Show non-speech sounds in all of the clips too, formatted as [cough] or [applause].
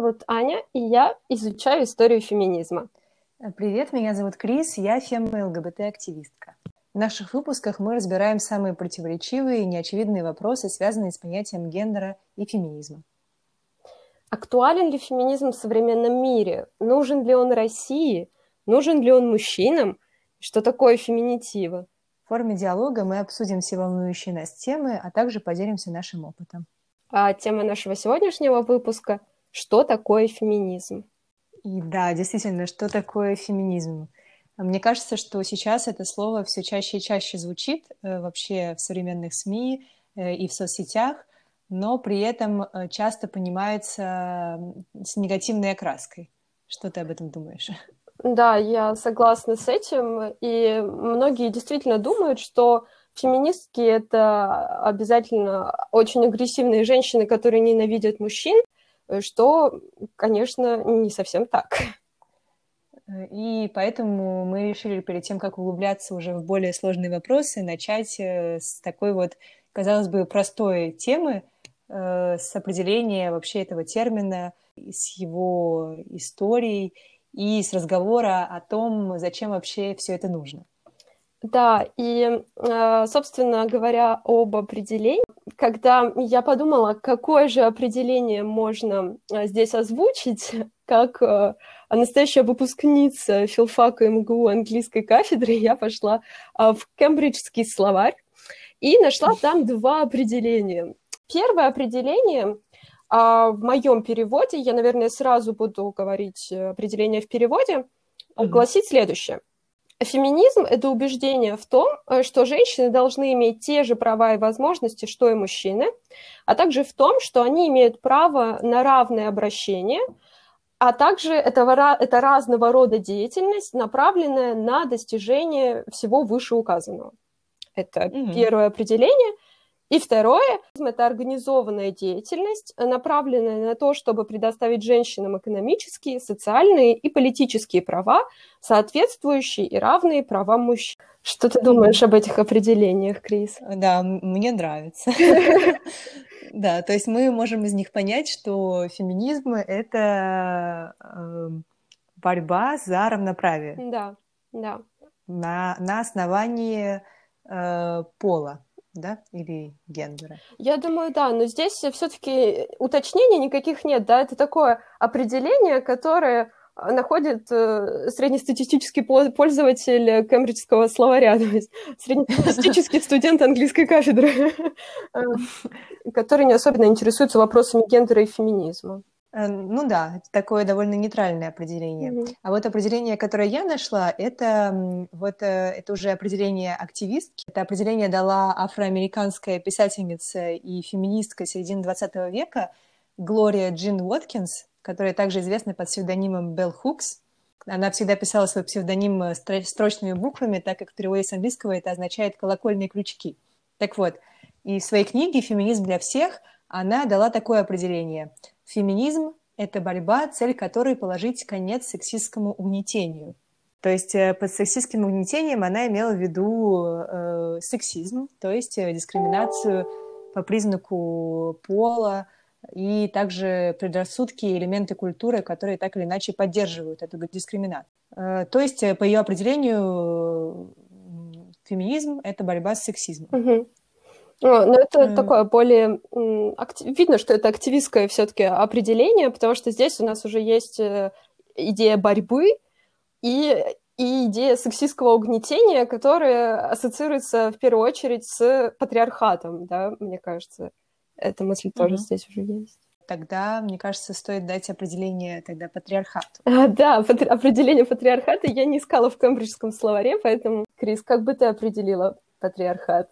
зовут Аня, и я изучаю историю феминизма. Привет, меня зовут Крис, я фем-ЛГБТ-активистка. В наших выпусках мы разбираем самые противоречивые и неочевидные вопросы, связанные с понятием гендера и феминизма. Актуален ли феминизм в современном мире? Нужен ли он России? Нужен ли он мужчинам? Что такое феминитивы? В форме диалога мы обсудим все волнующие нас темы, а также поделимся нашим опытом. А тема нашего сегодняшнего выпуска – что такое феминизм? И да, действительно, что такое феминизм? Мне кажется, что сейчас это слово все чаще и чаще звучит э, вообще в современных СМИ э, и в соцсетях, но при этом э, часто понимается с негативной окраской. Что ты об этом думаешь? Да, я согласна с этим. И многие действительно думают, что феминистки — это обязательно очень агрессивные женщины, которые ненавидят мужчин, что, конечно, не совсем так. И поэтому мы решили перед тем, как углубляться уже в более сложные вопросы, начать э, с такой вот, казалось бы, простой темы, э, с определения вообще этого термина, с его историей и с разговора о том, зачем вообще все это нужно. Да, и, э, собственно говоря, об определении, когда я подумала, какое же определение можно э, здесь озвучить, [laughs] как э, настоящая выпускница филфака МГУ английской кафедры, я пошла в кембриджский словарь и нашла там два определения. Первое определение в моем переводе, я, наверное, сразу буду говорить определение в переводе, гласит следующее. Феминизм – это убеждение в том, э, что женщины должны иметь те же права и возможности, что и мужчины, а также в том, что они имеют право на равное обращение, а также это, это разного рода деятельность, направленная на достижение всего вышеуказанного. Это mm-hmm. первое определение – и второе – это организованная деятельность, направленная на то, чтобы предоставить женщинам экономические, социальные и политические права, соответствующие и равные правам мужчин. Что ты думаешь об этих определениях, Крис? Да, мне нравится. [laughs] Да, то есть мы можем из них понять, что феминизм — это эм, борьба за равноправие. Да, да. На, на основании э, пола да, или гендера? Я думаю, да, но здесь все-таки уточнений никаких нет, да, это такое определение, которое а, находит э, среднестатистический пользователь кембриджского словаря, [laughs] то есть среднестатистический студент английской кафедры, [laughs] э, который не особенно интересуется вопросами гендера и феминизма. Э, ну да, это такое довольно нейтральное определение. Mm-hmm. А вот определение, которое я нашла, это вот э, это уже определение активистки. Это определение дала афроамериканская писательница и феминистка середины 20 века Глория Джин Уоткинс, которая также известна под псевдонимом Белл Хукс. Она всегда писала свой псевдоним э, строчными буквами, так как в переводе с английского это означает «колокольные крючки». Так вот, и в своей книге «Феминизм для всех» она дала такое определение – Феминизм – это борьба, цель которой положить конец сексистскому угнетению. То есть э, под сексистским угнетением она имела в виду э, сексизм, то есть э, дискриминацию по признаку пола и также предрассудки и элементы культуры, которые так или иначе поддерживают эту дискриминацию. Э, то есть, э, по ее определению, феминизм — это борьба с сексизмом. Угу. Но это mm. такое более... Актив... Видно, что это активистское все таки определение, потому что здесь у нас уже есть э, идея борьбы и, и идея сексистского угнетения, которая ассоциируется в первую очередь с патриархатом, да, мне кажется. Эта мысль тоже mm-hmm. здесь уже есть. Тогда, мне кажется, стоит дать определение тогда патриархату. А, да, патри... определение патриархата я не искала в кембриджском словаре, поэтому, Крис, как бы ты определила патриархат?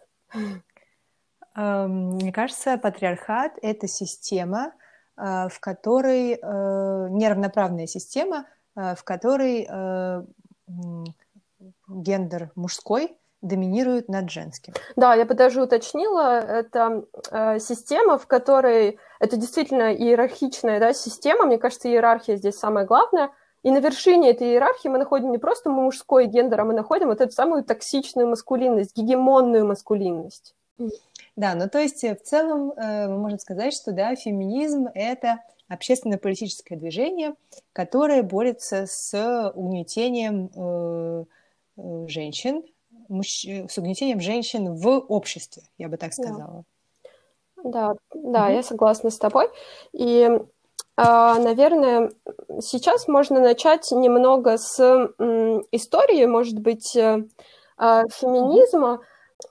Мне кажется, патриархат — это система, э, в которой э, неравноправная система, э, в которой гендер мужской доминирует над женским. Да, я бы даже уточнила, это система, в которой это действительно иерархичная да, система, мне кажется, иерархия здесь самое главное, и на вершине этой иерархии мы находим не просто мужской гендер, а мы находим вот эту самую токсичную маскулинность, гегемонную маскулинность. Да, ну то есть э, в целом э, мы можем сказать, что да, феминизм это общественно-политическое движение, которое борется с угнетением э, э, женщин, мужч... с угнетением женщин в обществе, я бы так сказала. Да, да, да mm-hmm. я согласна с тобой. И, а, наверное, сейчас можно начать немного с истории, может быть, э, а, феминизма.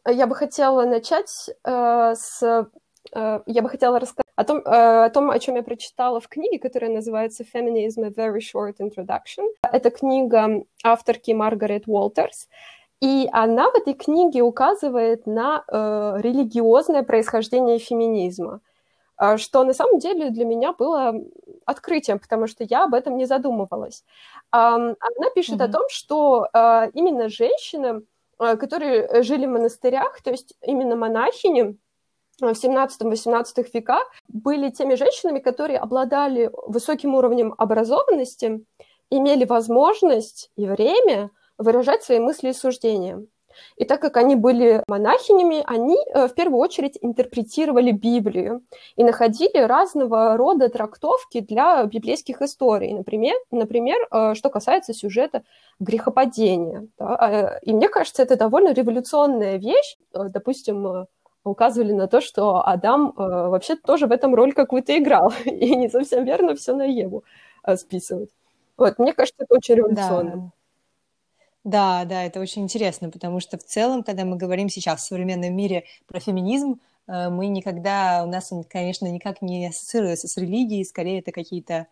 Я бы хотела начать с Э, я бы хотела рассказать о том, э, о том, о чем я прочитала в книге, которая называется Feminism: A Very Short Introduction. Это книга авторки Маргарет Уолтерс. И она в этой книге указывает на э, религиозное происхождение феминизма, э, что на самом деле для меня было открытием, потому что я об этом не задумывалась. Э, она пишет mm-hmm. о том, что э, именно женщины, э, которые жили в монастырях, то есть именно монахини, в 17-18 веках были теми женщинами, которые обладали высоким уровнем образованности, имели возможность и время выражать свои мысли и суждения. И так как они были монахинями, они э, в первую очередь интерпретировали Библию и находили разного рода трактовки для библейских историй. Например, например э, что касается сюжета грехопадения. Да? Э, и мне кажется, это довольно революционная вещь. Допустим, указывали на то, что Адам вообще тоже в этом роль какую-то играл, [laughs] и не совсем верно все на Еву списывать. Вот, мне кажется, это очень революционно. Да. Да, да, это очень интересно, потому что в целом, когда мы говорим сейчас в современном мире про феминизм, э, мы никогда, у нас он, конечно, никак не ассоциируется с религией, скорее это какие-то,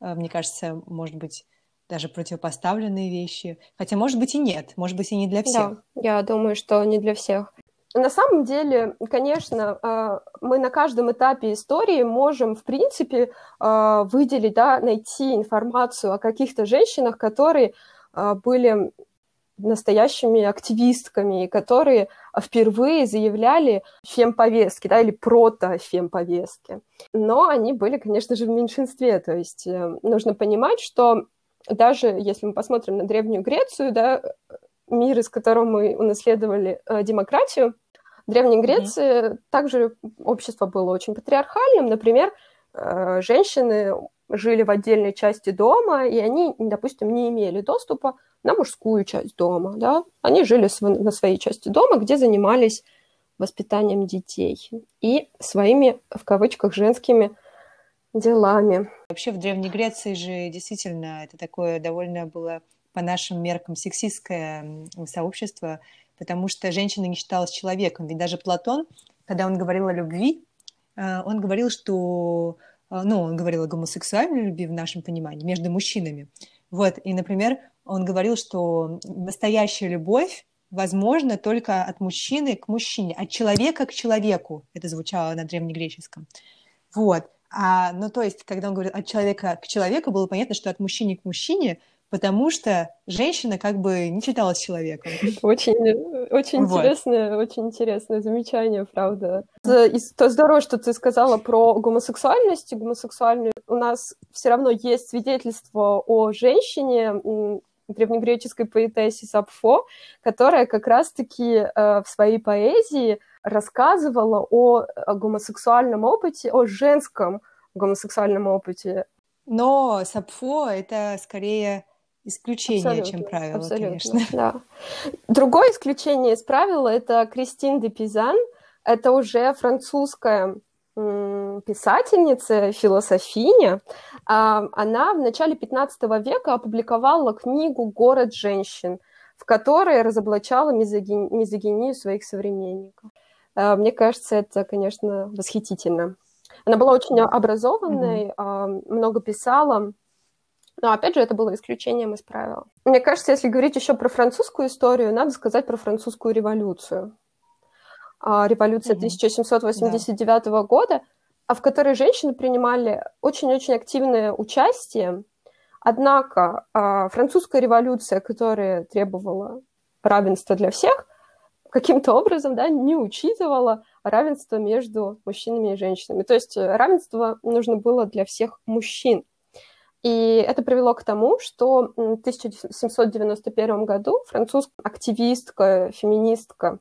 э, мне кажется, может быть, даже противопоставленные вещи. Хотя, может быть, и нет, может быть, и не для всех. Да, я думаю, что не для всех. На самом деле, конечно, а, мы на каждом этапе истории можем, в принципе, выделить, да, найти информацию о каких-то женщинах, которые были настоящими активистками, которые впервые заявляли фемповестки, да, или прото-фемповестки. Но они были, конечно же, в меньшинстве. То есть э, нужно понимать, что даже если мы посмотрим на Древнюю Грецию, да, мир, из которого мы унаследовали э, демократию, в Древней Греции mm-hmm. также общество было очень патриархальным. Например, э, женщины жили в отдельной части дома, и они, допустим, не имели доступа на мужскую часть дома. Да? Они жили на своей части дома, где занимались воспитанием детей и своими, в кавычках, женскими делами. Вообще в Древней Греции же действительно это такое довольно было по нашим меркам сексистское сообщество, потому что женщина не считалась человеком. Ведь даже Платон, когда он говорил о любви, э, он говорил, что ну, он говорил о гомосексуальной любви в нашем понимании между мужчинами. Вот, и, например, он говорил, что настоящая любовь возможна только от мужчины к мужчине, от человека к человеку. Это звучало на древнегреческом. Вот. А, ну, то есть, когда он говорит от человека к человеку, было понятно, что от мужчины к мужчине потому что женщина как бы не считалась человеком. Очень, очень вот. интересное, очень интересное замечание, правда. И то здорово, что ты сказала про гомосексуальность. Гомосексуальную у нас все равно есть свидетельство о женщине, древнегреческой поэтессе Сапфо, которая как раз-таки э, в своей поэзии рассказывала о, о гомосексуальном опыте, о женском гомосексуальном опыте. Но Сапфо — это скорее исключение, абсолютно, чем правило, абсолютно, конечно. Да. Другое исключение из правила — это Кристин де Пизан. Это уже французская писательница, философиня. А, она в начале 15 века опубликовала книгу «Город женщин», в которой разоблачала мизогини- мизогинию своих современников. А, мне кажется, это, конечно, восхитительно. Она была очень образованной, mm-hmm. много писала, но, опять же, это было исключением из правил. Мне кажется, если говорить еще про французскую историю, надо сказать про французскую революцию. А, революция mm-hmm. 1789 да. года, а в которой женщины принимали очень-очень активное участие. Однако а, французская революция, которая требовала равенства для всех, каким-то образом да, не учитывала равенство между мужчинами и женщинами. То есть равенство нужно было для всех мужчин. И это привело к тому, что в 1791 году французская активистка, феминистка,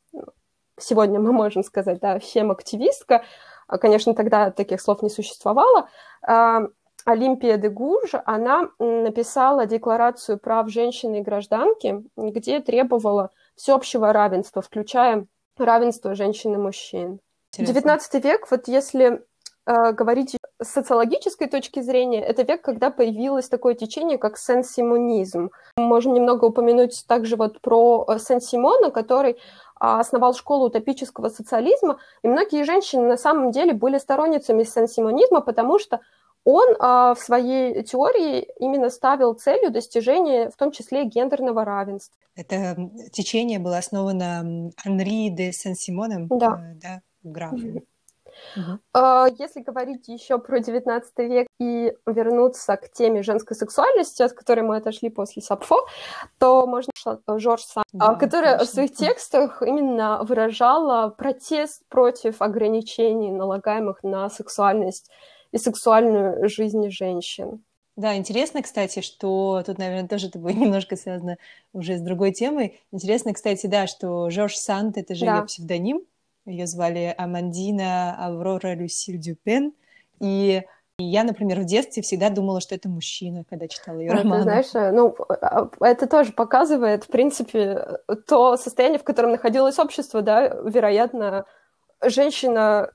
сегодня мы можем сказать, да, фем-активистка, а, конечно, тогда таких слов не существовало, а, Олимпия де Гурж, она написала Декларацию прав женщины и гражданки, где требовала всеобщего равенства, включая равенство женщин и мужчин. XIX век, вот если говорить с социологической точки зрения, это век, когда появилось такое течение, как сен-симонизм. Можем немного упомянуть также вот про э, Сен-Симона, который а, основал школу утопического социализма, и многие женщины на самом деле были сторонницами сен-симонизма, потому что он а, в своей теории именно ставил целью достижения, в том числе, гендерного равенства. Это течение было основано Анри де Сен-Симоном, да. Э, да, графом. Uh-huh. Если говорить еще про XIX век и вернуться к теме женской сексуальности, от которой мы отошли после Сапфо, то можно Жорж Санд, да, которая конечно. в своих текстах именно выражала протест против ограничений, налагаемых на сексуальность и сексуальную жизнь женщин. Да, интересно, кстати, что тут, наверное, тоже это будет [laughs] немножко связано уже с другой темой. Интересно, кстати, да, что Жорж Санд — это же да. ее псевдоним, ее звали Амандина Аврора Люсиль Дюпен. И я, например, в детстве всегда думала, что это мужчина, когда читала ее роман. знаешь, ну, а, это тоже показывает, в принципе, то состояние, в котором находилось общество, да, вероятно, женщина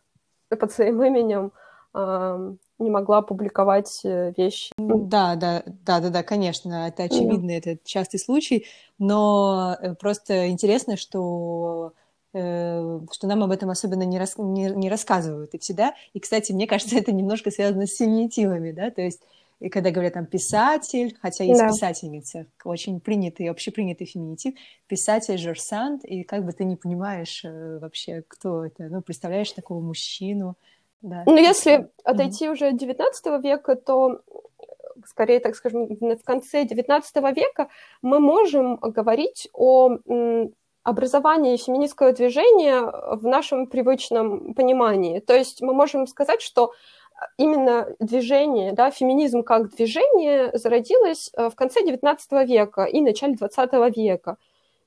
под своим именем э, не могла публиковать э, вещи. Да, да, да, да, да, конечно, это очевидно, да. это частый случай, но э, просто интересно, что Э, что нам об этом особенно не, рас, не, не рассказывают и всегда. И, кстати, мне кажется, [laughs] это немножко связано с феминитивами, да, то есть и когда говорят там писатель, хотя есть да. писательница, очень принятый, общепринятый феминитив, писатель Жорсант, и как бы ты не понимаешь э, вообще, кто это, ну, представляешь такого мужчину, да. Ну, если отойти mm-hmm. уже от 19 века, то скорее, так скажем, в конце XIX века мы можем говорить о образование феминистского движения в нашем привычном понимании. То есть мы можем сказать, что именно движение, да, феминизм как движение зародилось э, в конце XIX века и начале XX века.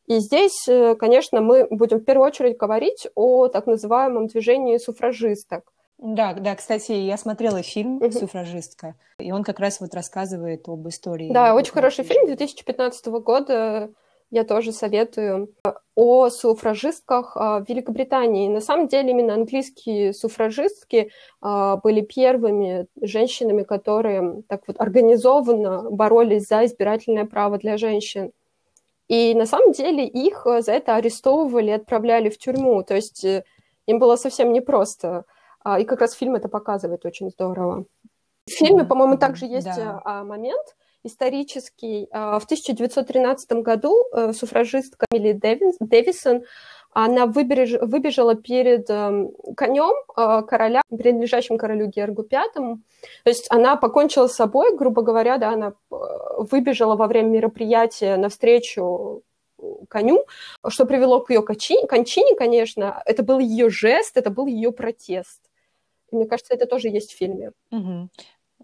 И здесь, э, конечно, мы будем в первую очередь говорить о так называемом движении суфражисток. Да, да, кстати, я смотрела фильм uh «Суфражистка», и он как раз вот рассказывает об истории. Да, очень хороший фильм 2015 года я тоже советую, о суфражистках а, в Великобритании. На самом деле именно английские суфражистки а, были первыми женщинами, которые так вот организованно боролись за избирательное право для женщин. И на самом деле их за это арестовывали, отправляли в тюрьму. То есть э, им было совсем непросто. А, и как раз фильм это показывает очень здорово. В фильме, по-моему, также есть да. момент, исторический. А, в 1913 году э, суфражистка Милли Дэвисон она выбеж... выбежала перед эм, конем э, короля, принадлежащим королю Гергу Пятому. То есть она покончила с собой, грубо говоря, да, она э, выбежала во время мероприятия навстречу коню, что привело к ее кончине, конечно. Это был ее жест, это был ее протест. Мне кажется, это тоже есть в фильме. Угу.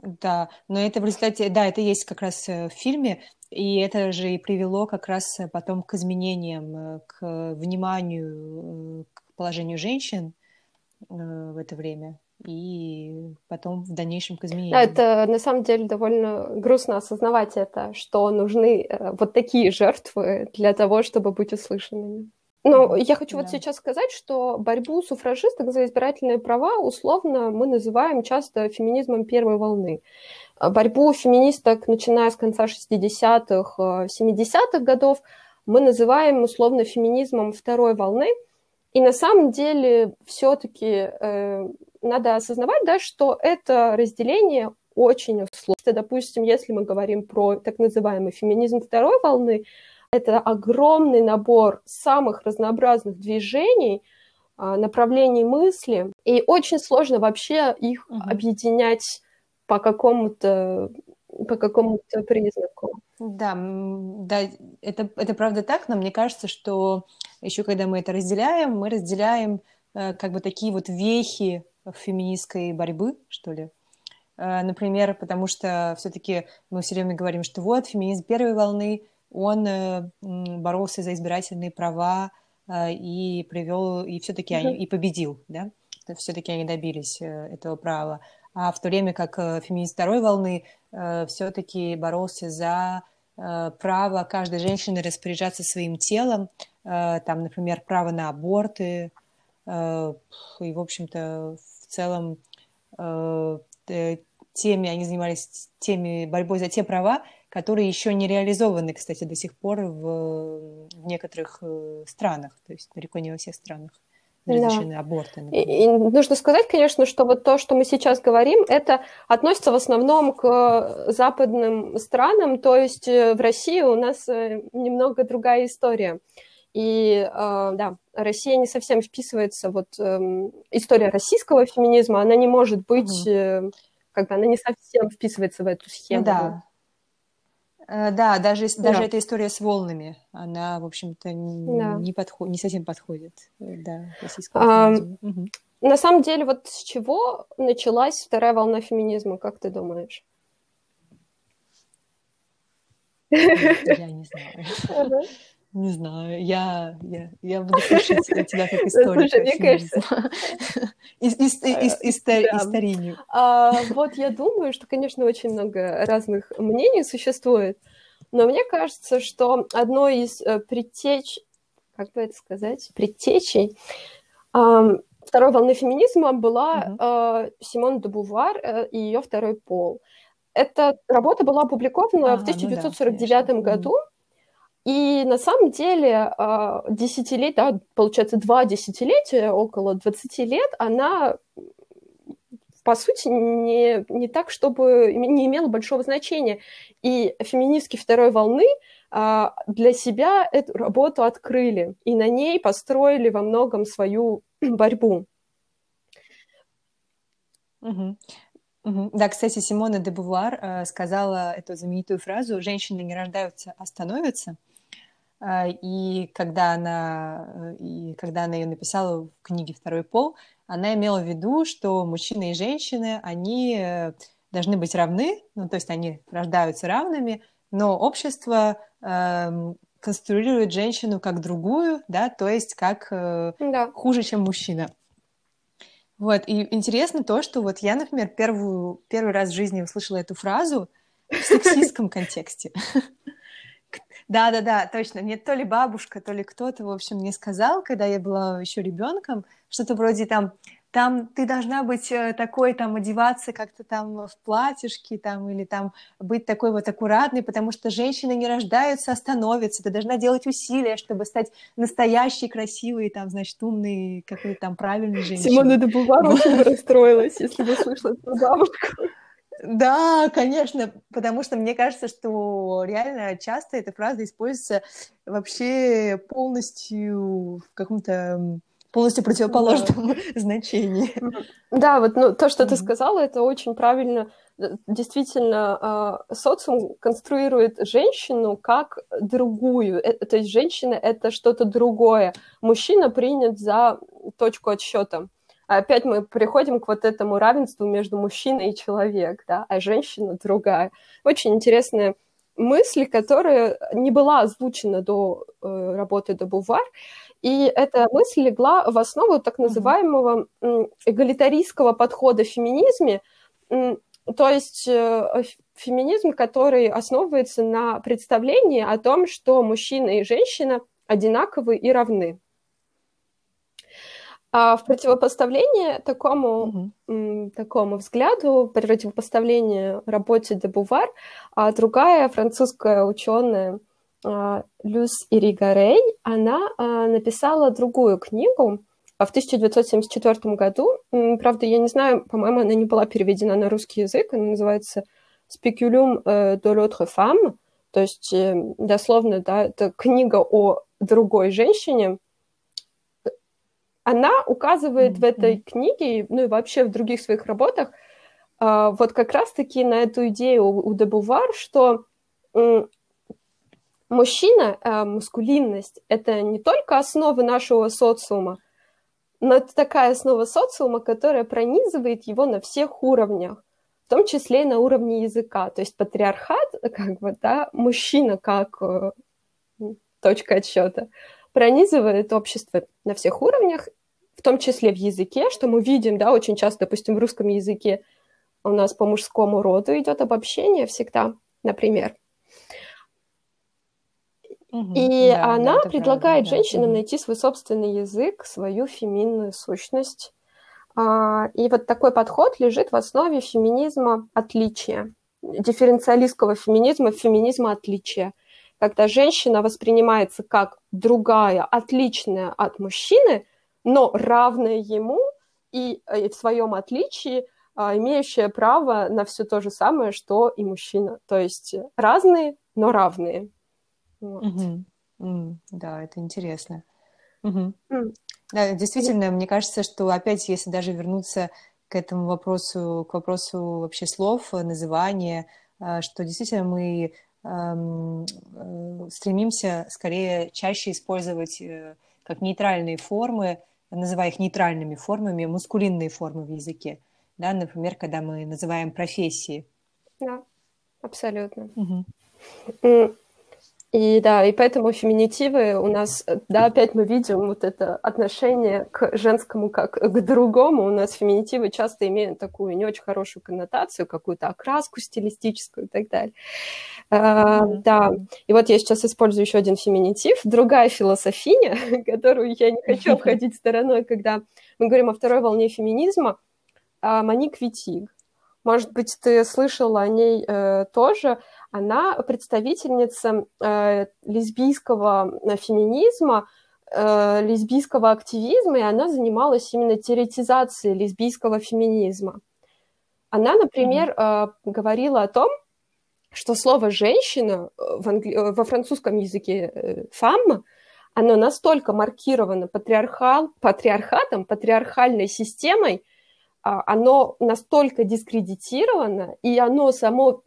Да, но это в результате, да, это есть как раз э, в фильме, и это же и привело как раз э, потом к изменениям, э, к вниманию к положению женщин в это время и потом в дальнейшем к изменениям. Да, это на самом деле довольно грустно осознавать это, что нужны вот такие жертвы для того, чтобы быть услышанными. Но я хочу да. вот сейчас сказать, что борьбу суфражисток за избирательные права условно мы называем часто феминизмом первой волны. А борьбу феминисток, начиная с конца 60-х, 70-х э, годов, мы называем условно феминизмом второй волны. И на самом деле все-таки э, надо осознавать, да, что это разделение очень сложно. Допустим, если мы говорим про так называемый феминизм второй волны, это огромный набор самых разнообразных движений, а, направлений мысли, и очень сложно вообще их угу. объединять по какому-то по какому-то признаку. Да, да, это, это правда так, но мне кажется, что еще когда мы это разделяем, мы разделяем э, как бы такие вот вехи феминистской борьбы, что ли. Э, например, потому что все-таки мы все время говорим, что вот феминизм первой волны, он э, боролся за избирательные права э, и привел, и все-таки mm-hmm. и победил, да, все-таки они добились э, этого права. а в то время как феминист второй волны все-таки боролся за право каждой женщины распоряжаться своим телом, там, например, право на аборты, и, в общем-то, в целом теми, они занимались теми борьбой за те права, которые еще не реализованы, кстати, до сих пор в, в некоторых э, странах, то есть далеко не во всех странах разрешены да. аборты. И, и нужно сказать, конечно, что вот то, что мы сейчас говорим, это относится в основном к западным странам, то есть э, в России у нас э, немного другая история. И э, да, Россия не совсем вписывается, вот э, история российского феминизма, она не может быть... Угу как бы она не совсем вписывается в эту схему. Да. Э, да, даже, да. даже эта история с волнами, она, в общем-то, да. не, подход, не совсем подходит. Э, да, а, угу. На самом деле, вот с чего началась вторая волна феминизма, как ты думаешь? Я не знаю. Не знаю, я, я, я буду [laughs] слушать тебя как историка. Слушай, мне кажется... [laughs] Историю. [laughs] А, вот я думаю, что, конечно, очень много разных мнений существует, но мне кажется, что одной из э, предтеч, как бы это сказать, предтечей второй волны феминизма была э, Симон де Бувар э, и ее второй пол. Эта работа была опубликована в 1949 ну да, году, и на самом деле а, десятилетие, да, получается, два десятилетия, около 20 лет, она по сути, не, не так, чтобы не имела большого значения. И феминистки второй волны а, для себя эту работу открыли, и на ней построили во многом свою [clears throat] борьбу. Угу. Угу. Да, кстати, Симона де Бувар э, сказала эту знаменитую фразу «Женщины не рождаются, а становятся». А, и когда она, и когда она ее написала в книге «Второй пол», она имела в виду, что мужчины и женщины, они э, должны быть равны, ну, то есть они рождаются равными, но общество э, конструирует женщину как другую, да, то есть как э, да. хуже, чем мужчина. Вот, и интересно то, что вот я, например, первую, первый раз в жизни услышала эту фразу в сексистском контексте. [laughs] Да-да-да, точно. Мне то ли бабушка, то ли кто-то, в общем, мне сказал, когда я была еще ребенком, что-то вроде там, там ты должна быть э, такой, там, одеваться как-то там в платьишке, там, или там быть такой вот аккуратной, потому что женщины не рождаются, а становятся. Ты должна делать усилия, чтобы стать настоящей, красивой, там, значит, умной, какой-то там правильной женщиной. Симона де Бувар расстроилась, если бы слышала эту бабушку. Да, конечно, потому что мне кажется, что реально часто эта фраза используется вообще полностью в каком-то полностью противоположном да. [laughs] значении. Да, вот ну, то, что mm-hmm. ты сказала, это очень правильно. Действительно, э, социум конструирует женщину как другую. Э, то есть женщина — это что-то другое. Мужчина принят за точку отсчета опять мы приходим к вот этому равенству между мужчиной и человек, да, а женщина другая. Очень интересная мысль, которая не была озвучена до э, работы до Бувар, и эта мысль легла в основу так называемого эгалитаристского подхода в феминизме, то есть э, феминизм, который основывается на представлении о том, что мужчина и женщина одинаковы и равны. А в противопоставление такому, угу. такому взгляду, противопоставление работе де Бувар, а другая французская ученая а, Люс Иригарей, она а, написала другую книгу в 1974 году. Правда, я не знаю, по-моему, она не была переведена на русский язык. Она называется «Спекулюм de l'autre femme», то есть э, дословно, да, это книга о другой женщине – она указывает mm-hmm. в этой книге, ну и вообще в других своих работах, а, вот как раз-таки на эту идею у Дебувар, что мужчина, а, мускулинность, это не только основа нашего социума, но это такая основа социума, которая пронизывает его на всех уровнях, в том числе и на уровне языка. То есть патриархат, [laughs] как бы, да, мужчина как э, точка отсчета, пронизывает общество на всех уровнях, в том числе в языке, что мы видим, да, очень часто, допустим, в русском языке у нас по мужскому роду идет обобщение всегда, например. Угу, и да, она да, предлагает правда, женщинам да. найти свой собственный язык, свою феминную сущность. А, и вот такой подход лежит в основе феминизма отличия, дифференциалистского феминизма, феминизма отличия, когда женщина воспринимается как другая, отличная от мужчины, но равная ему и, и в своем отличии а, имеющая право на все то же самое, что и мужчина. То есть разные, но равные. Вот. Угу. Mm, да, это интересно. Угу. Mm. Да, действительно, mm. мне кажется, что опять, если даже вернуться к этому вопросу, к вопросу вообще слов, называния, а, что действительно мы э, стремимся скорее чаще использовать э, как нейтральные формы, называя их нейтральными формами, мускулинные формы в языке. Да, например, когда мы называем профессии. Да, абсолютно. Угу. И да, и поэтому феминитивы у нас, да, опять мы видим вот это отношение к женскому как к другому. У нас феминитивы часто имеют такую не очень хорошую коннотацию, какую-то окраску стилистическую и так далее. Mm-hmm. да, и вот я сейчас использую еще один феминитив, другая философиня, [laughs] которую я не хочу [laughs] обходить стороной, когда мы говорим о второй волне феминизма, а, Маник Витиг. Может быть, ты слышала о ней э, тоже она представительница э, лесбийского э, феминизма, э, лесбийского активизма, и она занималась именно теоретизацией лесбийского феминизма. Она, например, э, говорила о том, что слово «женщина» в англи... Э, во французском языке э, «фemme» оно настолько маркировано патриархал, патриархатом, патриархальной системой, а, оно настолько дискредитировано, и оно само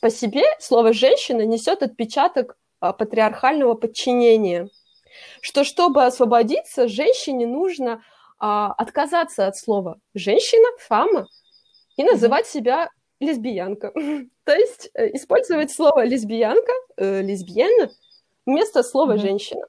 по себе слово «женщина» несет отпечаток а, патриархального подчинения, что чтобы освободиться, женщине нужно а, отказаться от слова «женщина», «фама» и называть себя лесбиянка. [laughs] То есть э, использовать слово лесбиянка, э, лесбияна вместо слова mm-hmm. женщина.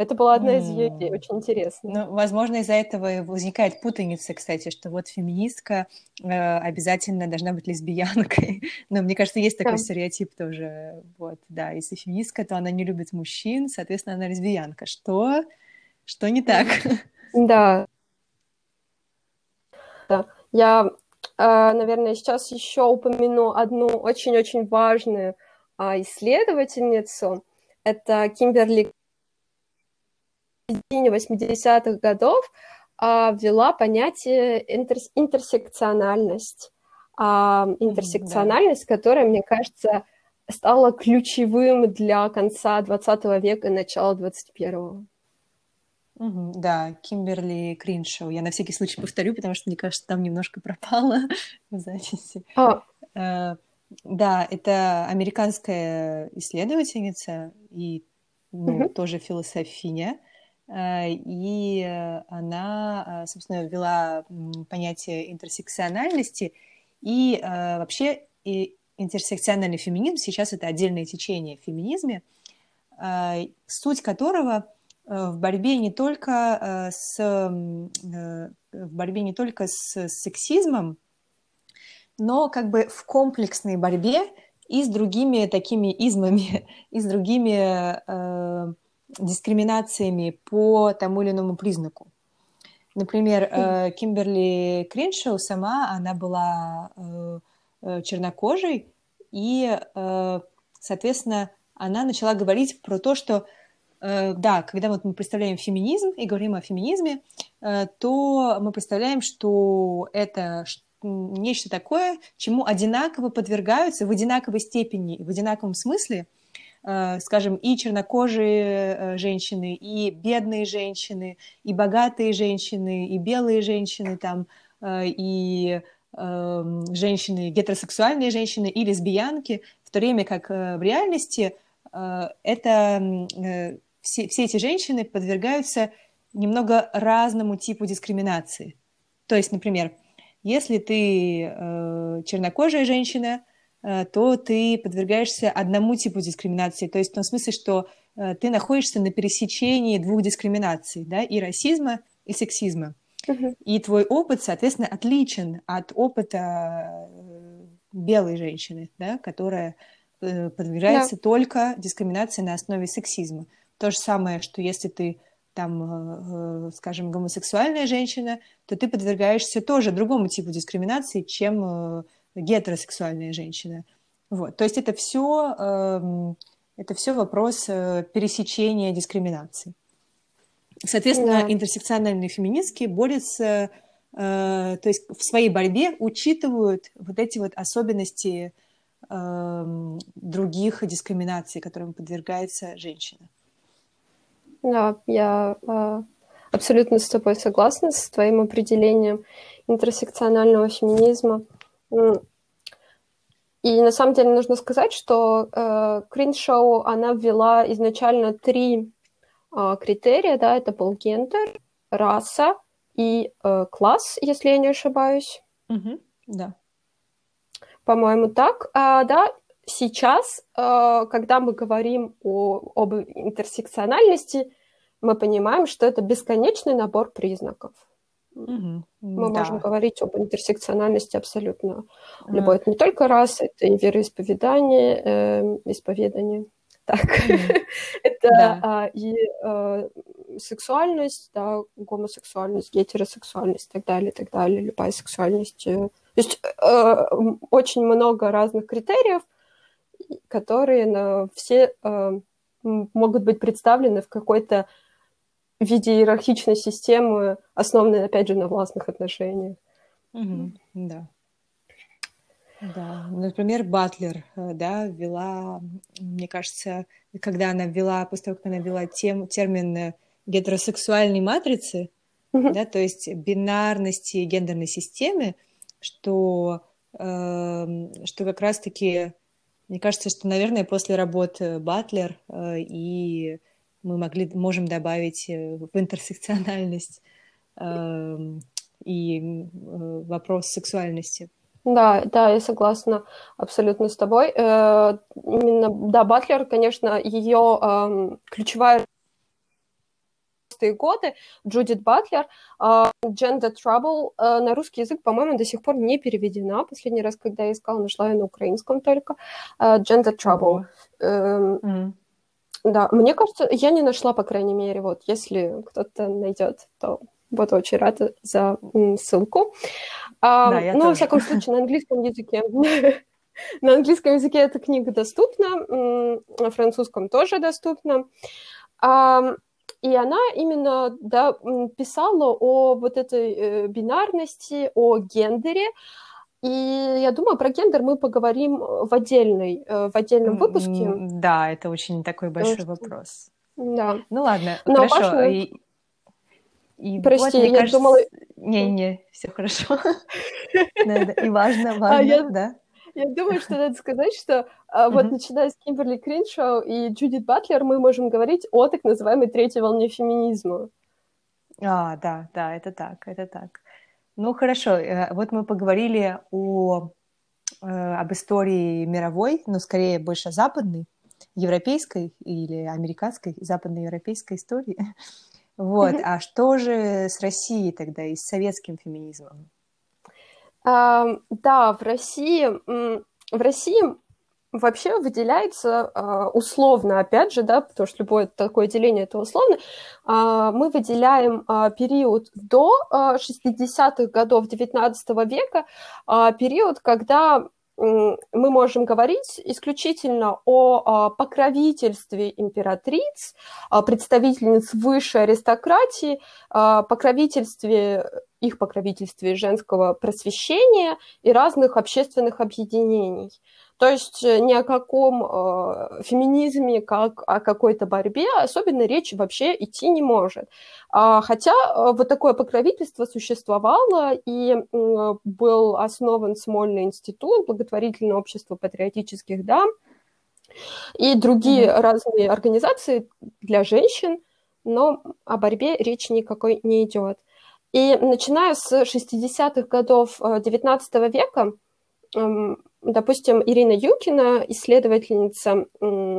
Это была одна из ее идей, очень интересно. Ну, возможно, из-за этого возникает путаница, кстати, что вот феминистка э, обязательно должна быть лесбиянкой. [laughs] Но мне кажется, есть такой да. стереотип тоже. Вот, да, если феминистка, то она не любит мужчин, соответственно, она лесбиянка. Что? Что не так? [laughs] Да. Да. Я, э, наверное, сейчас еще упомяну одну очень-очень важную а, исследовательницу. Это Кимберли середине 80-х годов а, ввела понятие интерс интерсекциональность. А, интерсекциональность, да. которая, мне кажется, стала ключевым для конца 20 века и начала 21-го. Угу, да, Кимберли Криншоу. Я на всякий случай повторю, потому что, мне кажется, там немножко пропало [laughs] в записи. А. Э, да, это американская исследовательница и ну, угу. тоже философиня. Э, и она, э, собственно, ввела понятие интерсекциональности, и э, вообще интерсекциональный феминизм сейчас это отдельное течение в феминизме, суть которого в борьбе не только с в борьбе не только с сексизмом, но как бы в комплексной борьбе и с другими такими измами, [laughs] и с другими дискриминациями по тому или иному признаку. Например, э, Кимберли Криншоу сама, она была э, э, чернокожей, и, соответственно, она начала говорить про то, что да, когда вот мы представляем феминизм и говорим о феминизме, то мы представляем, что это нечто такое, чему одинаково подвергаются в одинаковой степени, в одинаковом смысле – скажем, и чернокожие э, женщины, и бедные женщины, и богатые женщины, и белые женщины, там, э, и эм, женщины, гетеросексуальные женщины и лесбиянки, в то время как в реальности это, все, все эти женщины подвергаются немного разному типу дискриминации. То есть, например, если ты чернокожая женщина, Э, то ты подвергаешься одному типу дискриминации. То есть в том смысле, что э, ты находишься на пересечении двух дискриминаций, да, и расизма, и сексизма. И твой опыт, соответственно, отличен от опыта э, белой женщины, да, которая э, подвергается да. только дискриминации на основе сексизма. То же самое, что если ты там, скажем, гомосексуальная женщина, то ты подвергаешься тоже другому типу дискриминации, чем гетеросексуальная женщина. Вот. То есть это все, эм, это все вопрос пересечения дискриминации. Соответственно, да. интерсекциональные феминистки борются, э, то есть в своей борьбе учитывают вот эти вот особенности э, других дискриминаций, которым подвергается женщина. Да, я э, абсолютно с тобой согласна с твоим определением интерсекционального феминизма. И на самом деле нужно сказать, что э, Криншоу, она ввела изначально три а, критерия, да, это был гендер, раса и э, класс, если я не ошибаюсь. Угу, да. По-моему, так. А, да, сейчас, э, когда мы говорим о, об интерсекциональности, мы понимаем, что это бесконечный набор признаков. Угу, мы да. можем говорить об интерсекциональности абсолютно любой. Это не только раса, это и вероисповедание, э, исповедание [laughs] так. Mm. Это да. а, и а, сексуальность, да, гомосексуальность, гетеросексуальность и так далее, и так далее, любая сексуальность. Э, то есть а, очень много разных критериев, которые на, все а, могут быть представлены в какой-то виде иерархичной системы, основанной, опять же, на властных отношениях. Mm-hmm. Да. Да, например, Батлер, э, да, ввела, мне кажется, когда она ввела, после того, как она ввела тем, термин э, гетеросексуальной матрицы, mm-hmm. да, то есть бинарности гендерной системы, что, э, что как раз-таки, мне кажется, что, наверное, после работы Батлер э, и мы могли, можем добавить э, в интерсекциональность э, и вопрос сексуальности. Да, да, я согласна абсолютно с тобой. Э, именно, да, Батлер, конечно, ее э, ключевая годы, Джудит Батлер, uh, Gender Trouble uh, на русский язык, по-моему, до сих пор не переведена. Последний раз, когда я искала, нашла ее на украинском только. Uh, Gender Trouble. Mm. Да, мне кажется, я не нашла, по крайней мере, вот, если кто-то найдет, то Буду очень рада за ссылку. А, да, ну, тоже. во всяком случае, на английском языке. [laughs] На английском языке эта книга доступна, на французском тоже доступна. И она именно да, писала о вот этой э, бинарности, о гендере. И я думаю, про гендер мы поговорим в, отдельной, э, в отдельном выпуске. Да, это очень такой большой Потому вопрос. Да. Ну ладно, Но хорошо. Важно... И Прости, вот, я кажется... думала... Не-не, все хорошо. [laughs] И важно, а важно, да. Я думаю, что надо сказать, что вот начиная с Кимберли Криншоу и Джудит Батлер мы можем говорить о так называемой третьей волне феминизма. А, да, да, это так, это так. Ну, хорошо, э, вот мы поговорили о, э, об истории мировой, но скорее больше западной, европейской или американской, западноевропейской истории. [laughs] Вот. А что же с Россией тогда и с советским феминизмом? Да, в России, в России вообще выделяется а, условно, опять же, да, потому что любое такое деление это условно, а, мы выделяем а, период до 60-х годов XIX века, период, когда мы можем говорить исключительно о покровительстве императриц, представительниц высшей аристократии, покровительстве их покровительстве женского просвещения и разных общественных объединений. То есть э, ни о каком э, феминизме, как о какой-то борьбе особенно речи вообще идти не может. А, хотя э, вот такое покровительство существовало, и э, был основан Смольный институт, благотворительное общество патриотических дам, и другие mm-hmm. разные организации для женщин, но о борьбе речи никакой не идет. И начиная с 60-х годов XIX э, века эм, Допустим, Ирина Юкина, исследовательница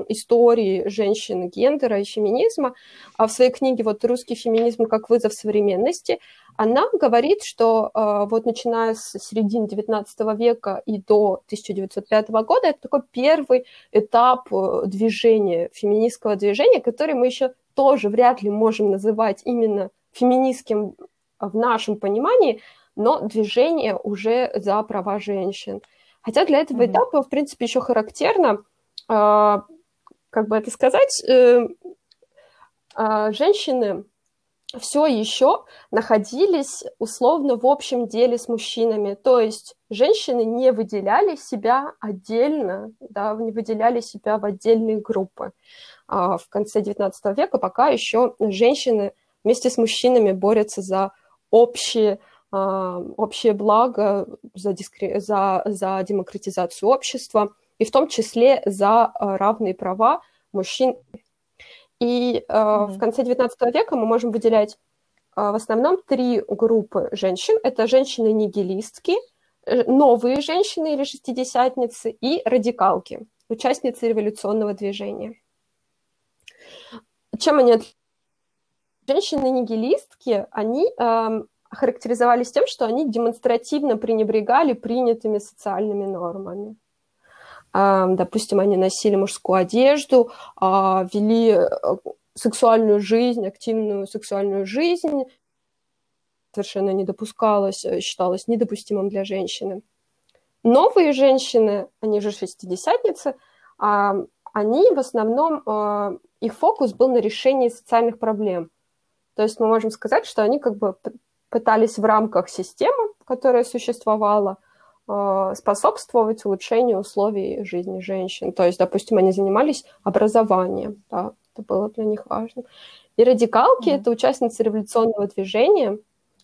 истории женщин, гендера и феминизма, а в своей книге вот «Русский феминизм как вызов современности» она говорит, что э, вот начиная с середины XIX века и до 1905 года это такой первый этап э, движения, феминистского движения, который мы еще тоже вряд ли можем называть именно феминистским в нашем понимании, но движение уже за права женщин. Хотя для этого mm-hmm. этапа, в принципе, еще характерно, э, как бы это сказать, э, э, женщины все еще находились условно в общем деле с мужчинами. То есть женщины не выделяли себя отдельно, да, не выделяли себя в отдельные группы. А в конце XIX века пока еще женщины вместе с мужчинами борются за общие, общее благо, за, дискри... за, за демократизацию общества, и в том числе за а, равные права мужчин и mm-hmm. в конце XIX века мы можем выделять в основном три группы женщин. Это женщины-нигилистки, э, новые женщины или шестидесятницы и радикалки, участницы революционного движения. Чем они отличаются? Женщины-нигилистки, они э, характеризовались тем, что они демонстративно пренебрегали принятыми социальными нормами допустим, они носили мужскую одежду, а, вели э, сексуальную жизнь, активную сексуальную жизнь, совершенно не допускалось, э, считалось недопустимым для женщины. Новые женщины, они же шестидесятницы, они в основном, э, их фокус был на решении социальных проблем. То есть мы можем сказать, что они как бы пытались в рамках системы, которая существовала, Э, способствовать улучшению условий жизни женщин. То есть, допустим, они занимались образованием, да, это было для них важно. И радикалки mm-hmm. это участницы революционного движения.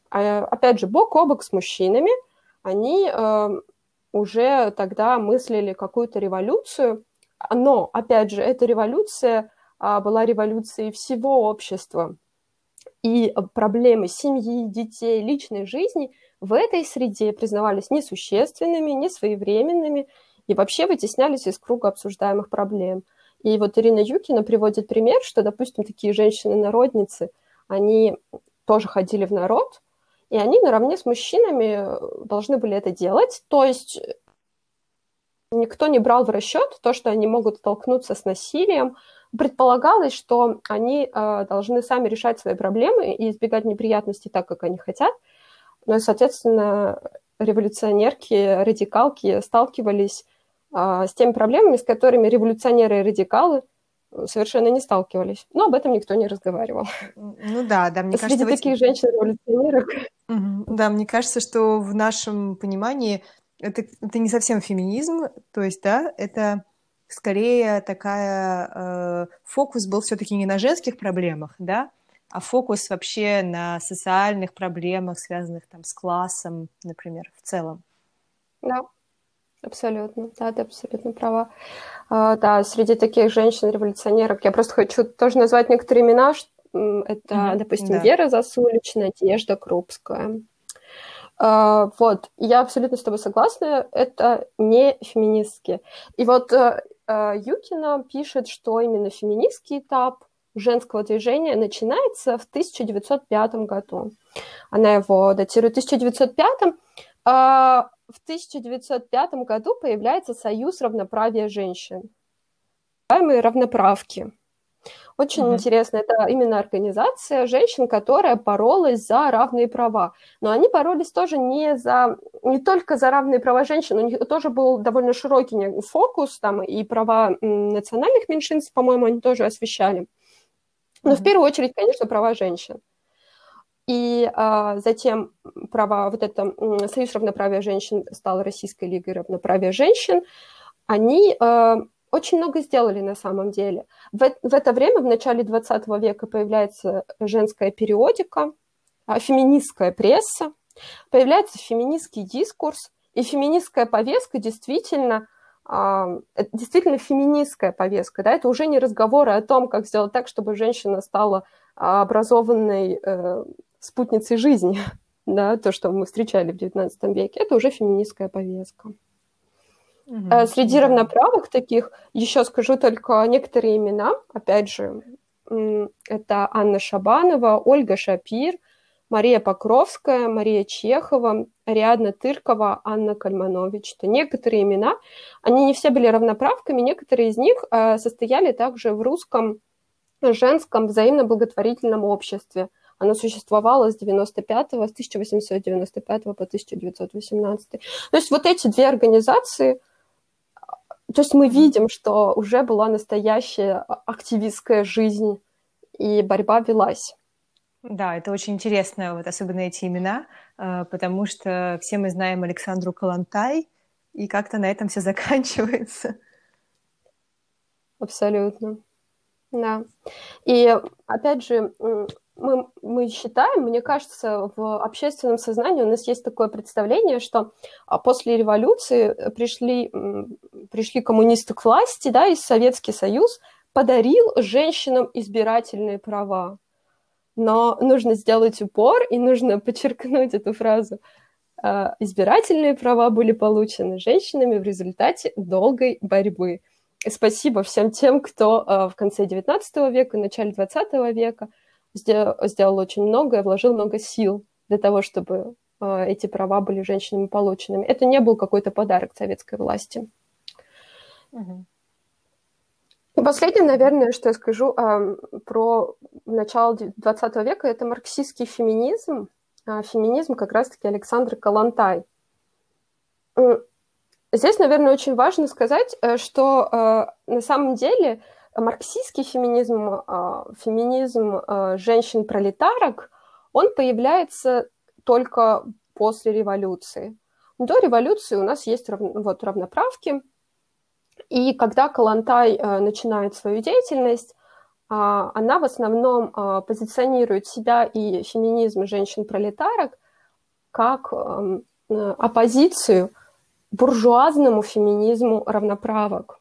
А, опять же, бок о бок с мужчинами, они э, уже тогда мыслили какую-то революцию, но, опять же, эта революция э, была революцией всего общества. И проблемы семьи, детей, личной жизни – в этой среде признавались несущественными, несвоевременными и вообще вытеснялись из круга обсуждаемых проблем. И вот Ирина Юкина приводит пример, что, допустим, такие женщины-народницы, они тоже ходили в народ, и они наравне с мужчинами должны были это делать. То есть никто не брал в расчет то, что они могут столкнуться с насилием. Предполагалось, что они э, должны сами решать свои проблемы и избегать неприятностей так, как они хотят – ну и, соответственно, революционерки, радикалки сталкивались а, с теми проблемами, с которыми революционеры и радикалы совершенно не сталкивались. Но об этом никто не разговаривал. Ну да, да, мне Среди кажется... таких эти... женщин-революционеров... Да, мне кажется, что в нашем понимании это, это не совсем феминизм, то есть, да, это скорее такая... Э, фокус был все таки не на женских проблемах, да, а фокус вообще на социальных проблемах, связанных там с классом, например, в целом. Да, абсолютно, да, ты абсолютно права. А, да, среди таких женщин-революционерок я просто хочу тоже назвать некоторые имена. Это, mm-hmm, допустим, да. Вера Засулич, Надежда Крупская. Uh, вот, я абсолютно с тобой согласна, это не феминистки. И вот uh, Юкина пишет, что именно феминистский этап женского движения начинается в 1905 году. Она его датирует 1905. А в 1905 году появляется Союз равноправия женщин. Равноправки. Очень mm-hmm. интересно, это именно организация женщин, которая боролась за равные права. Но они боролись тоже не за не только за равные права женщин, у них тоже был довольно широкий фокус, там и права национальных меньшинств, по-моему, они тоже освещали. Но в первую очередь, конечно, права женщин. И а, затем права, вот это Союз равноправия женщин стал Российской лигой равноправия женщин. Они а, очень много сделали на самом деле. В, в это время, в начале 20 века, появляется женская периодика, а, феминистская пресса, появляется феминистский дискурс, и феминистская повестка действительно действительно феминистская повестка, да, это уже не разговоры о том, как сделать так, чтобы женщина стала а, образованной э, спутницей жизни, [laughs] да, то, что мы встречали в XIX веке, это уже феминистская повестка. Угу, Среди равноправых таких, еще скажу только некоторые имена, опять же, это Анна Шабанова, Ольга Шапир, Мария Покровская, Мария Чехова, Ариадна Тыркова, Анна Кальманович. Это некоторые имена. Они не все были равноправками, некоторые из них э, состояли также в русском женском взаимно благотворительном обществе. Оно существовало с 95 с 1895 по 1918. То есть вот эти две организации, то есть мы видим, что уже была настоящая активистская жизнь, и борьба велась. Да, это очень интересно, вот особенно эти имена, э, потому что все мы знаем Александру Калантай, и как-то на этом все [laughs] заканчивается. Абсолютно. Да. И опять же, мы, мы считаем, мне кажется, в общественном сознании у нас есть такое представление, что а, после революции пришли, пришли коммунисты к власти, да, и Советский Союз подарил женщинам избирательные права. Но нужно сделать упор и нужно подчеркнуть эту фразу. А, избирательные права были получены женщинами в результате долгой борьбы. Спасибо всем тем, кто а, в конце XIX века, начале XX века сделал, сделал очень многое, вложил много сил для того, чтобы а, эти права были женщинами полученными. Это не был какой-то подарок советской власти. Угу. И последнее, наверное, что я скажу э, про начало XX века, это марксистский феминизм. Э, феминизм как раз-таки Александр Калантай. Здесь, наверное, очень важно сказать, э, что э, на самом деле марксистский феминизм, э, феминизм э, женщин-пролетарок, он появляется только после революции. До революции у нас есть вот, равноправки, и когда Калантай э, начинает свою деятельность, э, она в основном э, позиционирует себя и феминизм женщин-пролетарок как э, оппозицию буржуазному феминизму равноправок.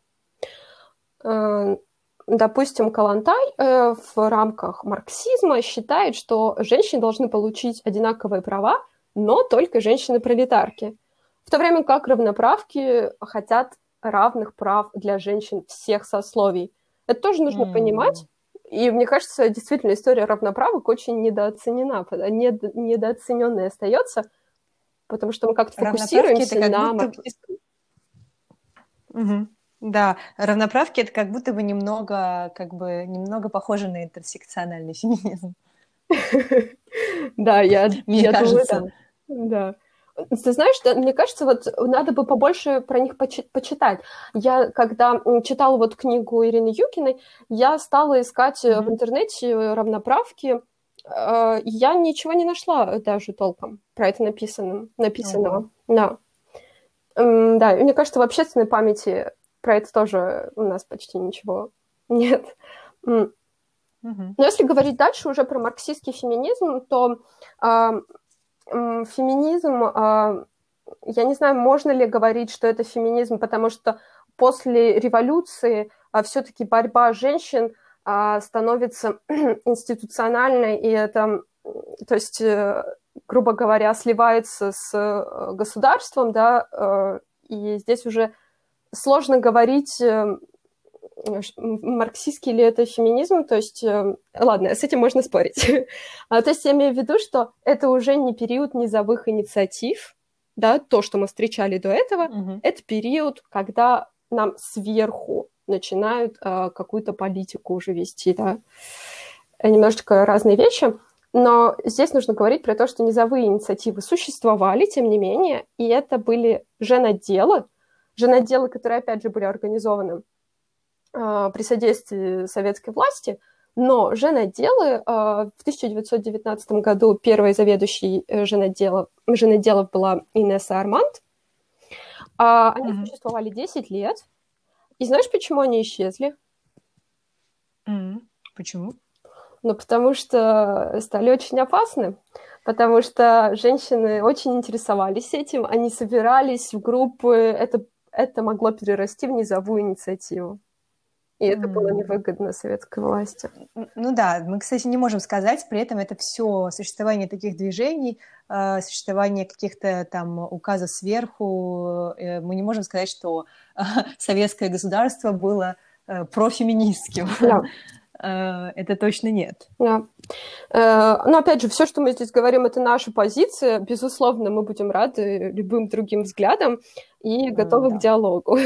Допустим, Калантай э, в рамках марксизма считает, что женщины должны получить одинаковые права, но только женщины-пролетарки. В то время как равноправки хотят равных прав для женщин всех сословий. Это тоже нужно mm. понимать. И мне кажется, действительно, история равноправок очень недооценена, недо, недооцененная остается, потому что мы как-то фокусируемся как на будто... Угу. Да, равноправки это как будто бы немного, как бы немного похоже на интерсекциональный [laughs] феминизм. Да, я, [laughs] думаю, да. Ты знаешь, мне кажется, вот надо бы побольше про них почи- почитать. Я, когда читала вот книгу Ирины Юкиной, я стала искать mm-hmm. в интернете равноправки, э, я ничего не нашла даже толком про это написанным, написанного. Да. Да, мне кажется, в общественной памяти про это тоже у нас почти ничего [laughs] нет. Но если говорить дальше уже про марксистский феминизм, то феминизм, а, я не знаю, можно ли говорить, что это феминизм, потому что после революции а, все-таки борьба женщин а, становится [clears throat] институциональной, и это, то есть, э, грубо говоря, сливается с э, государством, да, э, и здесь уже сложно говорить марксистский ли это феминизм, то есть, э, ладно, с этим можно спорить. [laughs] а, то есть я имею в виду, что это уже не период низовых инициатив, да, то, что мы встречали до этого, угу. это период, когда нам сверху начинают а, какую-то политику уже вести, да. Немножечко разные вещи. Но здесь нужно говорить про то, что низовые инициативы существовали, тем не менее, и это были женоделы, женоделы, которые, опять же, были организованы а, при содействии советской власти, но женоделы а, в 1919 году первой заведующей э, женоделов, женоделов была Инесса Арманд. А, они mm-hmm. существовали 10 лет. И знаешь, почему они исчезли? Mm-hmm. Почему? Ну, потому что стали очень опасны, потому что женщины очень интересовались этим, они собирались в группы, это, это могло перерасти в низовую инициативу. И это было невыгодно советской власти. Ну да, мы, кстати, не можем сказать, при этом это все существование таких движений, э, существование каких-то там указов сверху, э, мы не можем сказать, что [laughs] советское государство было э, профеминистским. Да. [laughs] э, это точно нет. Да. Э, но опять же, все, что мы здесь говорим, это наша позиция. Безусловно, мы будем рады любым другим взглядам и готовы да. к диалогу.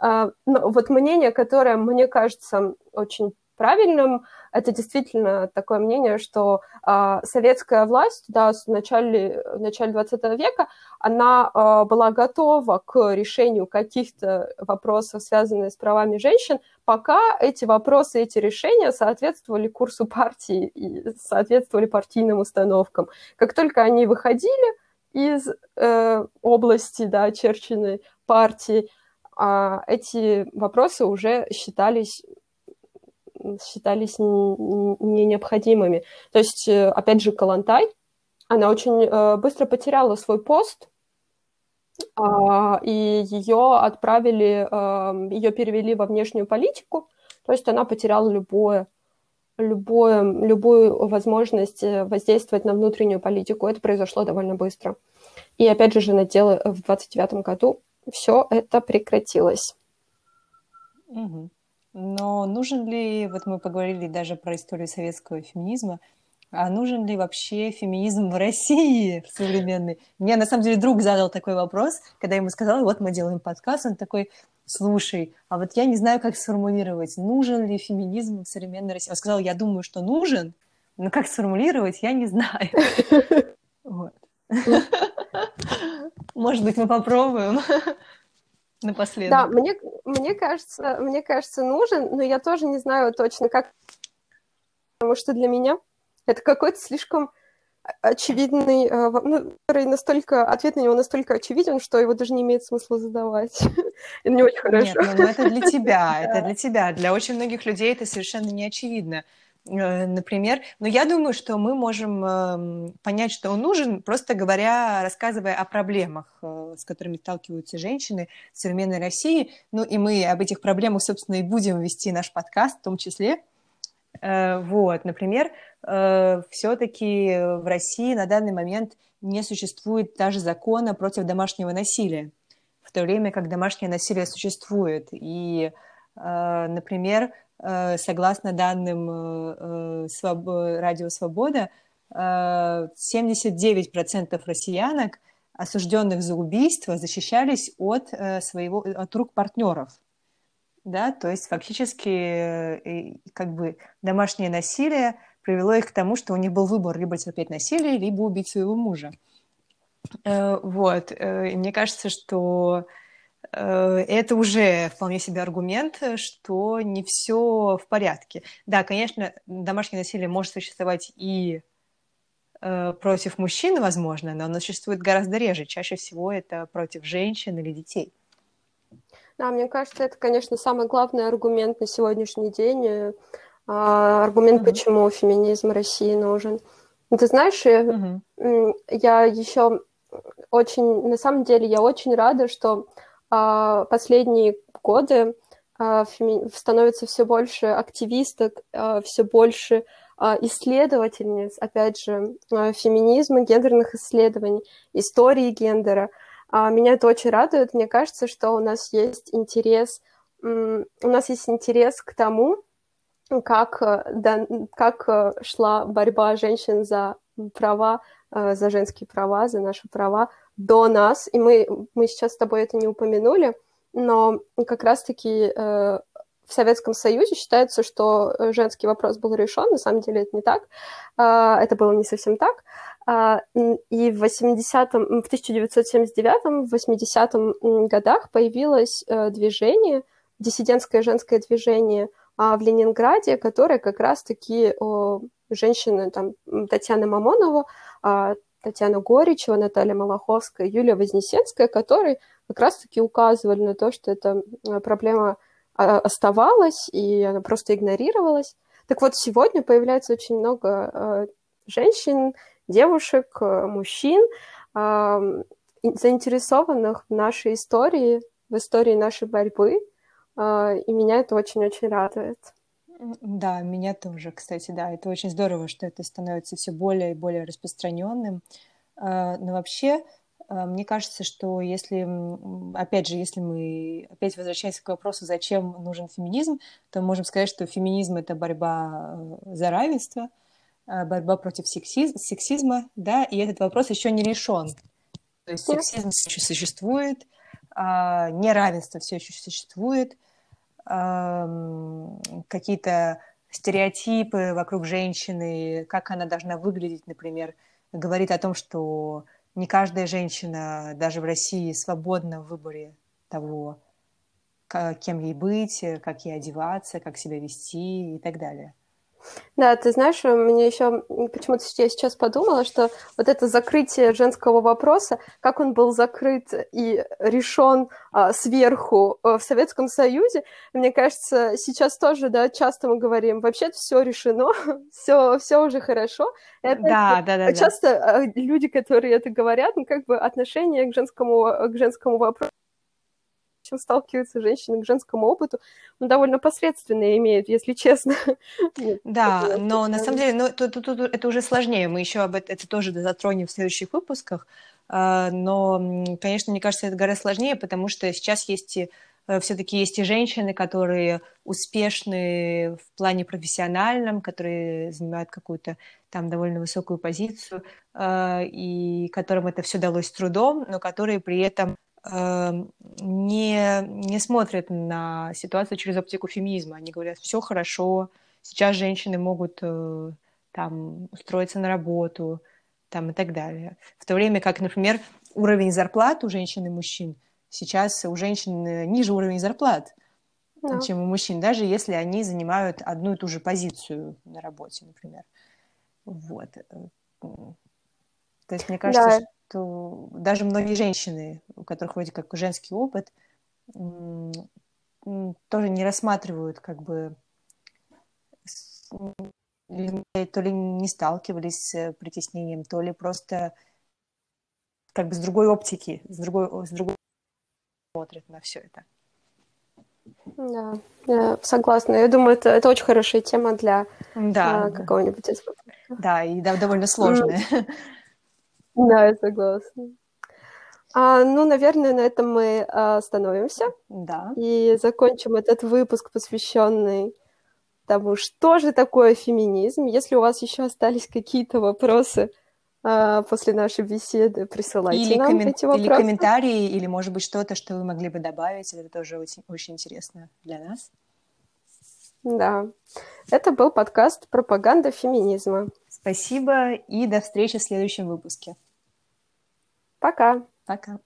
А, [laughs] но вот мнение, которое мне кажется очень правильным, это действительно такое мнение, что э, советская власть да, в начале, в начале 20 века, она э, была готова к решению каких-то вопросов, связанных с правами женщин, пока эти вопросы, эти решения соответствовали курсу партии и соответствовали партийным установкам. Как только они выходили из э, области, да, очерченной партии, э, эти вопросы уже считались считались не необходимыми. То есть, э, опять же, Калантай, она очень э, быстро потеряла свой пост, а, и ее отправили, эм, ее перевели во внешнюю политику, то есть она потеряла любое, любое, любую возможность э, воздействовать на внутреннюю политику. Это произошло довольно быстро. И опять же, женотелы в 29 году все это прекратилось. Угу. Но нужен ли, вот мы поговорили даже про историю советского феминизма, а нужен ли вообще феминизм в России современный? Мне, на самом деле, друг задал такой вопрос, когда я ему сказала, вот мы делаем подкаст, он такой, слушай, а вот я не знаю, как сформулировать, нужен ли феминизм в современной России. Он сказал, я думаю, что нужен, но как сформулировать, я не знаю. [laughs] [laughs] Может быть, мы попробуем напоследок. Да, мне, мне, кажется, мне кажется, нужен, но я тоже не знаю точно, как... Потому что для меня это какой-то слишком очевидный, э, ну, который настолько, ответ на него настолько очевиден, что его даже не имеет смысла задавать. [laughs] это не очень хорошо. Нет, ну, ну это для тебя, [laughs] это для тебя. Для очень многих людей это совершенно не очевидно. Э, например. Но я думаю, что мы можем эм, понять, что он нужен, просто говоря, рассказывая о проблемах, э, с которыми сталкиваются женщины в современной России. Ну и мы об этих проблемах, собственно, и будем вести наш подкаст в том числе. Э, вот, например, все-таки в России на данный момент не существует даже закона против домашнего насилия, в то время как домашнее насилие существует. И, например, согласно данным э, э, Радио Свобода, 79% россиянок, осужденных за убийство, защищались от, своего, от рук партнеров. Да, то есть фактически как бы домашнее насилие привело их к тому, что у них был выбор либо терпеть насилие, либо убить своего мужа. Вот. И мне кажется, что Э, это уже вполне себе аргумент, что не все в порядке. Да, конечно, домашнее насилие может существовать и э, против мужчин, возможно, но оно существует гораздо реже. Чаще всего это против женщин или детей. Да, мне кажется, это, конечно, самый главный аргумент на сегодняшний день. Э, а, аргумент, mm-hmm. почему феминизм России нужен. Ты знаешь, mm-hmm. я еще очень, на самом деле, я очень рада, что последние годы а, становится все больше активисток, а, все больше исследовательниц, опять же, феминизма, гендерных исследований, истории гендера. Меня это очень радует. Мне кажется, что у нас есть интерес, у нас есть интерес к тому, как, да, как шла борьба женщин за права, за женские права, за наши права до нас, и мы, мы сейчас с тобой это не упомянули, но как раз-таки э, в Советском Союзе считается, что женский вопрос был решен, на самом деле это не так, э, это было не совсем так, э, и в, 80 в 1979 в 80 годах появилось э, движение, диссидентское женское движение э, в Ленинграде, которое как раз-таки э, женщины, там, Татьяна Мамонова, Татьяна Горичева, Наталья Малаховская, Юлия Вознесенская, которые как раз-таки указывали на то, что эта проблема а, оставалась, и она просто игнорировалась. Так вот, сегодня появляется очень много а, женщин, девушек, а, мужчин, заинтересованных в нашей истории, в истории нашей борьбы, и меня это очень-очень радует. Да, меня тоже, кстати, да. Это очень здорово, что это становится все более и более распространенным. А, но вообще Э, мне кажется, что если, опять же, если мы опять возвращаемся к вопросу, зачем нужен феминизм, то мы можем сказать, что феминизм — это борьба э, за равенство, э, борьба против сексизма, да, и этот вопрос еще не решен. То есть сексизм еще существует, а, неравенство все еще существует, какие-то стереотипы вокруг женщины, как она должна выглядеть, например, говорит о том, что не каждая женщина, даже в России, свободна в выборе того, кем ей быть, как ей одеваться, как себя вести и так далее. Да, ты знаешь, мне еще почему-то я сейчас подумала, что вот это закрытие женского вопроса, как он был закрыт и решен а, сверху а, в Советском Союзе, мне кажется, сейчас тоже, да, часто мы говорим, вообще все решено, [laughs] все, все уже хорошо. Это, да, да, да. Часто да. люди, которые это говорят, ну как бы отношение к женскому, к женскому вопросу чем сталкиваются женщины к женскому опыту, ну, довольно посредственные имеют, если честно. [laughs] Да, но на самом деле, ну, тут, тут, тут это уже сложнее, мы еще об этом это тоже затронем в следующих выпусках, а, но, конечно, мне кажется, это гораздо сложнее, потому что сейчас есть э, все-таки есть и женщины, которые успешны в плане профессиональном, которые занимают какую-то там довольно высокую позицию, а, и которым это все далось с трудом, но которые при этом не, не смотрят на ситуацию через оптику феминизма. Они говорят, все хорошо, сейчас женщины могут э, там устроиться на работу там, и так далее. В то время как, например, уровень зарплат у женщин и мужчин сейчас у женщин ниже уровень зарплат, да. чем у мужчин, даже если они занимают одну и ту же позицию на работе, например. Вот. Э, то есть мне кажется, да что даже многие женщины, у которых вроде как женский опыт, тоже не рассматривают как бы то ли не сталкивались с притеснением, то ли просто как бы с другой оптики, с другой, с другой смотрят на все это. Да, я согласна. Я думаю, это, это очень хорошая тема для да, а, какого-нибудь Да, и да, довольно сложная. Да, я согласна. А, ну, наверное, на этом мы а, остановимся. Да. И закончим этот выпуск, посвященный тому, что же такое феминизм. Если у вас еще остались какие-то вопросы а, после нашей беседы, присылайте или нам коммен... эти вопросы. Или комментарии, или, может быть, что-то, что вы могли бы добавить. Это тоже очень, очень интересно для нас. Да. Это был подкаст «Пропаганда феминизма». Спасибо и до встречи в следующем выпуске. Пока. Пока.